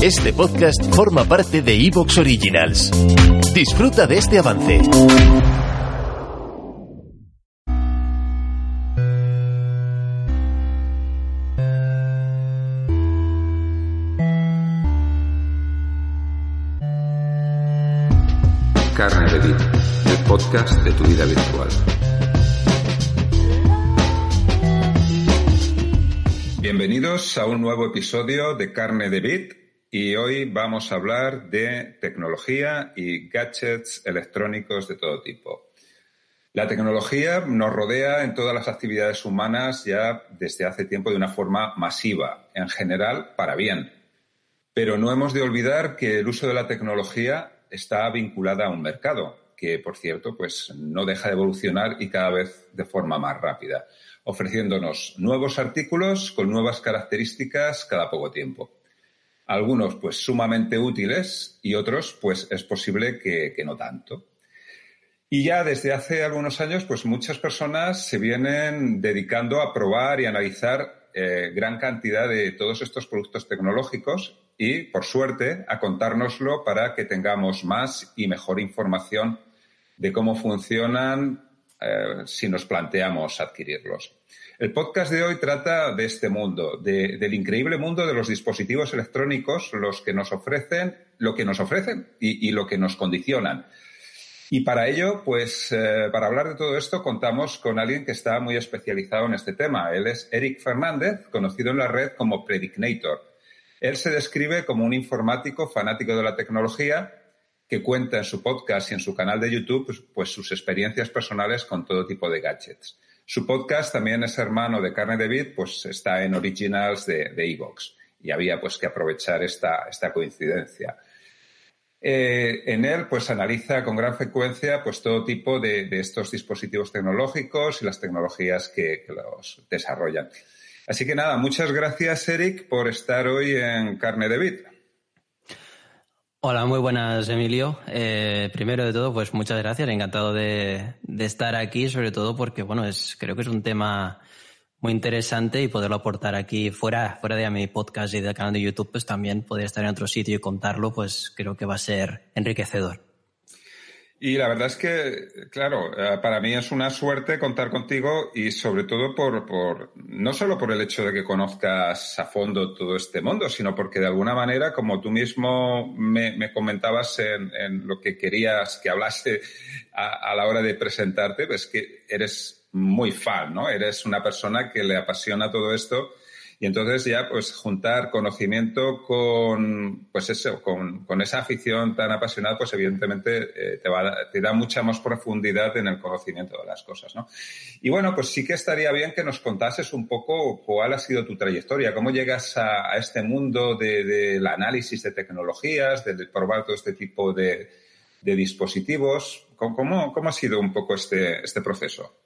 Este podcast forma parte de Evox Originals. Disfruta de este avance. Carne de Vid, el podcast de tu vida virtual. Bienvenidos a un nuevo episodio de Carne de Bit y hoy vamos a hablar de tecnología y gadgets electrónicos de todo tipo. La tecnología nos rodea en todas las actividades humanas ya desde hace tiempo de una forma masiva, en general para bien. Pero no hemos de olvidar que el uso de la tecnología está vinculada a un mercado, que por cierto, pues no deja de evolucionar y cada vez de forma más rápida ofreciéndonos nuevos artículos con nuevas características cada poco tiempo. Algunos, pues, sumamente útiles y otros, pues, es posible que, no tanto. Y ya desde hace algunos años, pues, muchas personas se vienen dedicando a probar y analizar eh, gran cantidad de todos estos productos tecnológicos y, por suerte, a contárnoslo para que tengamos más y mejor información de cómo funcionan, eh, si nos planteamos adquirirlos. El podcast de hoy trata de este mundo, del increíble mundo de los dispositivos electrónicos, los que nos ofrecen, lo que nos ofrecen y, lo que nos condicionan. Y para ello, pues, eh, para hablar de todo esto, contamos con alguien que está muy especializado en este tema. Él es Eric Fernández, conocido en la red como Predicnator. Él se describe como un informático fanático de la tecnología que cuenta en su podcast y en su canal de YouTube pues, pues, sus experiencias personales con todo tipo de gadgets. Su podcast también es hermano de Carne de Vid, pues está en Originals de Evox y había pues que aprovechar esta, esta coincidencia. Eh, en él, pues analiza con gran frecuencia pues todo tipo de, estos dispositivos tecnológicos y las tecnologías que, que, los desarrollan. Así que nada, muchas gracias, Eric, por estar hoy en Carne de Vid. Hola, muy buenas, Emilio. Eh, primero de todo, pues muchas gracias. Encantado de, estar aquí, sobre todo porque, bueno, es, creo que es un tema muy interesante y poderlo aportar aquí fuera, fuera de mi podcast y del canal de YouTube, pues también poder estar en otro sitio y contarlo, pues creo que va a ser enriquecedor. Y la verdad es que, claro, eh, para mí es una suerte contar contigo y sobre todo por, por, no solo por el hecho de que conozcas a fondo todo este mundo, sino porque de alguna manera, como tú mismo me, comentabas en, lo que querías que hablase a, a la hora de presentarte, pues que eres muy fan, ¿no? Eres una persona que le apasiona todo esto y entonces ya, pues, juntar conocimiento con, pues eso, con, con esa afición tan apasionada, pues evidentemente eh, te, da mucha más profundidad en el conocimiento de las cosas, ¿no? Y bueno, pues sí que estaría bien que nos contases un poco cuál ha sido tu trayectoria, cómo llegas a, este mundo del de, análisis de tecnologías, de, probar todo este tipo de, de dispositivos. ¿Cómo, ¿Cómo ha sido un poco este, este proceso?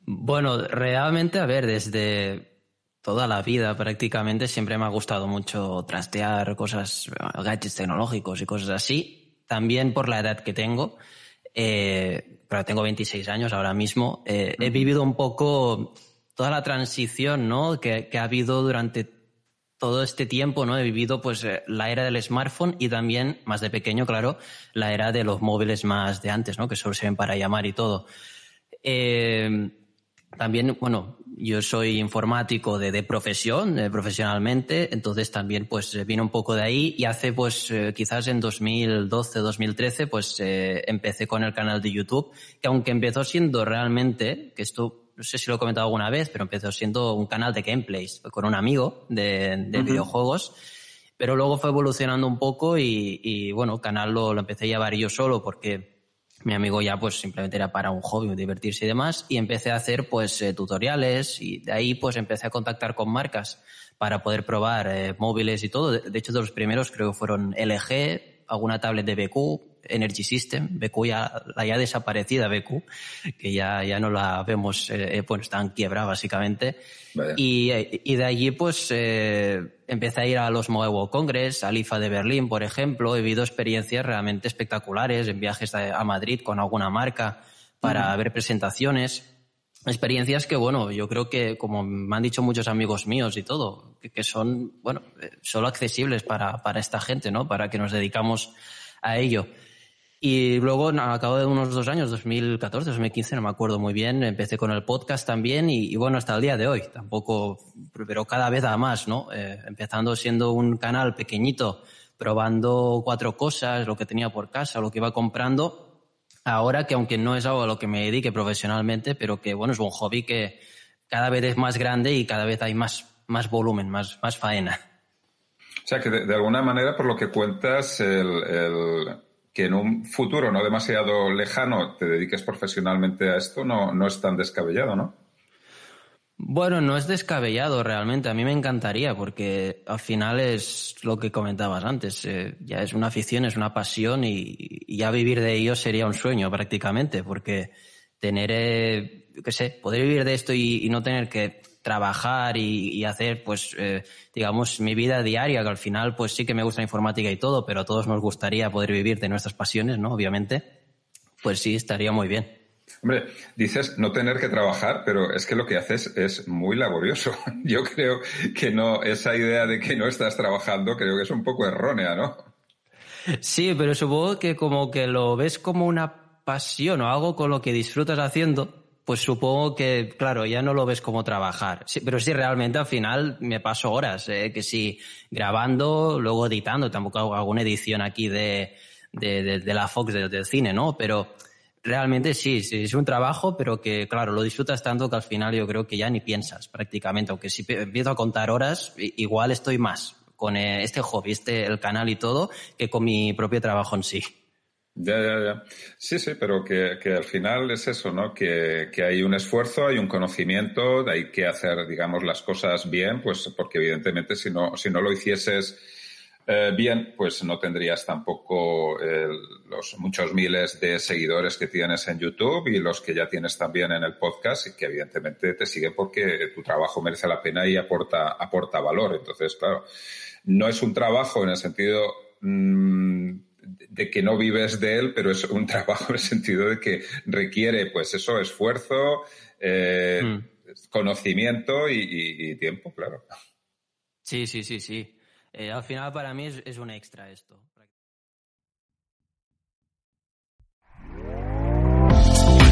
Bueno, realmente, a ver, desde toda la vida prácticamente siempre me ha gustado mucho trastear cosas, gadgets tecnológicos y cosas así. También por la edad que tengo, eh, pero tengo 26 años ahora mismo, eh, he vivido un poco toda la transición ¿no? que, ha habido durante todo este tiempo, ¿no? He vivido pues eh, la era del smartphone y también, más de pequeño, claro, la era de los móviles más de antes, ¿no? Que solo se ven para llamar y todo. También, bueno, yo soy informático de, de profesión, profesionalmente, entonces también pues eh, vino un poco de ahí y hace pues eh, quizás en 2012, 2013 pues eh, empecé con el canal de YouTube, que aunque empezó siendo realmente, que esto no sé si lo he comentado alguna vez, pero empezó siendo un canal de gameplays con un amigo de, de videojuegos, pero luego fue evolucionando un poco y, y bueno, canal lo, lo empecé a llevar yo solo porque mi amigo ya pues simplemente era para un hobby, divertirse y demás, y empecé a hacer pues eh, tutoriales y de ahí pues empecé a contactar con marcas para poder probar eh, móviles y todo. De, hecho, de los primeros creo que fueron LG, alguna tablet de BQ, Energy System, BQ ya, la ya desaparecida BQ, que ya, ya no la vemos, eh, bueno, está en quiebra básicamente. Y, y, de allí pues eh, empecé a ir a los Mobile World Congress, al IFA de Berlín, por ejemplo. He vivido experiencias realmente espectaculares en viajes a Madrid con alguna marca para ver presentaciones. experiencias que, bueno, yo creo que, como me han dicho muchos amigos míos y todo, que, son, bueno, eh, solo accesibles para, para esta gente, ¿no? Para que nos dedicamos a ello. Y luego, al cabo de unos dos años, 2014, 2015, no me acuerdo muy bien, empecé con el podcast también y, bueno, hasta el día de hoy, tampoco, pero cada vez a más, ¿no? Eh, empezando siendo un canal pequeñito, probando cuatro cosas, lo que tenía por casa, lo que iba comprando, ahora que aunque no es algo a lo que me dedique profesionalmente, pero que bueno, es un hobby que cada vez es más grande y cada vez hay más, más volumen, más, más faena. O sea que de, alguna manera, por lo que cuentas, el, que en un futuro no demasiado lejano te dediques profesionalmente a esto no, no es tan descabellado, ¿no? Bueno, no es descabellado realmente. A mí me encantaría porque al final es lo que comentabas antes. Eh, ya es una afición, es una pasión y, ya vivir de ello sería un sueño prácticamente porque tener, eh, qué sé, poder vivir de esto y, no tener que trabajar y, hacer, pues, eh, digamos, mi vida diaria, que al final, pues sí que me gusta la informática y todo, pero a todos nos gustaría poder vivir de nuestras pasiones, ¿no? Obviamente. Pues sí, estaría muy bien. Hombre, dices no tener que trabajar, pero es que lo que haces es muy laborioso. Yo creo que no, esa idea de que no estás trabajando, creo que es un poco errónea, ¿no? Sí, pero supongo que como que lo ves como una pasión o algo con lo que disfrutas haciendo, pues supongo que, claro, ya no lo ves como trabajar. Sí, pero sí, realmente al final me paso horas, ¿eh? que sí, grabando, luego editando, tampoco hago alguna edición aquí de, de, de, la Fox del cine, ¿no? Pero Realmente sí, sí, es un trabajo, pero que, claro, lo disfrutas tanto que al final yo creo que ya ni piensas prácticamente. Aunque si empiezo a contar horas, igual estoy más con eh, este hobby, este, el canal y todo, que con mi propio trabajo en sí. Ya, ya, ya. Sí, sí, pero que, que al final es eso, ¿no? Que, que, hay un esfuerzo, hay un conocimiento, hay que hacer, digamos, las cosas bien, pues porque evidentemente si no, si no lo hicieses eh, bien, pues no tendrías tampoco los muchos miles de seguidores que tienes en YouTube y los que ya tienes también en el podcast y que evidentemente te siguen porque tu trabajo merece la pena y aporta, aporta valor. Entonces, claro, no es un trabajo en el sentido mm, de que no vives de él, pero es un trabajo en el sentido de que requiere, pues eso, esfuerzo, eh, mm. conocimiento y tiempo, claro. Sí, sí, sí, sí. Eh, al final para mí es, un extra esto.